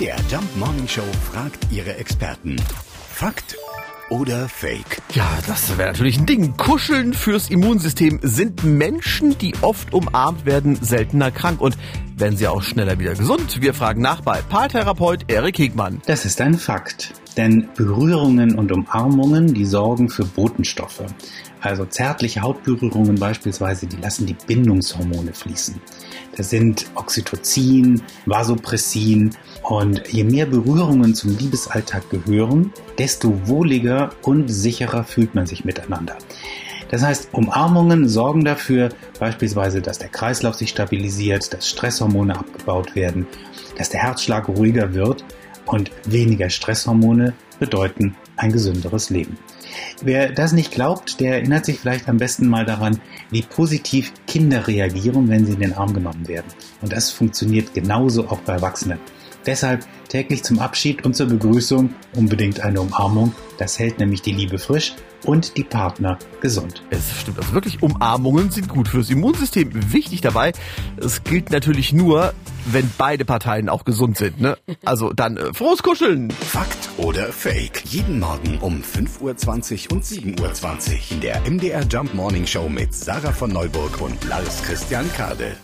MDR Jump Morning Show fragt ihre Experten. Fakt oder Fake? Ja, das wäre natürlich ein Ding. Kuscheln fürs Immunsystem. Sind Menschen, die oft umarmt werden, seltener krank und werden sie auch schneller wieder gesund? Wir fragen nach bei Paartherapeut Erik Hegmann. Das ist ein Fakt. Denn Berührungen und Umarmungen, die sorgen für Botenstoffe. Also zärtliche Hautberührungen beispielsweise, die lassen die Bindungshormone fließen. Das sind Oxytocin, Vasopressin und je mehr Berührungen zum Liebesalltag gehören, desto wohliger und sicherer fühlt man sich miteinander. Das heißt, Umarmungen sorgen dafür beispielsweise, dass der Kreislauf sich stabilisiert, dass Stresshormone abgebaut werden, dass der Herzschlag ruhiger wird und weniger Stresshormone bedeuten ein gesünderes Leben. Wer das nicht glaubt, der erinnert sich vielleicht am besten mal daran, wie positiv Kinder reagieren, wenn sie in den Arm genommen werden. Und das funktioniert genauso auch bei Erwachsenen. Deshalb täglich zum Abschied und zur Begrüßung unbedingt eine Umarmung. Das hält nämlich die Liebe frisch und die Partner gesund. Es stimmt also wirklich, Umarmungen sind gut fürs Immunsystem. Wichtig dabei, es gilt natürlich nur, wenn beide Parteien auch gesund sind. Ne? Also dann äh, frohes Kuscheln. Fakt oder Fake? Jeden Morgen um 5.20 Uhr und 7.20 Uhr in der MDR Jump Morning Show mit Sarah von Neuburg und Lars Christian Kade.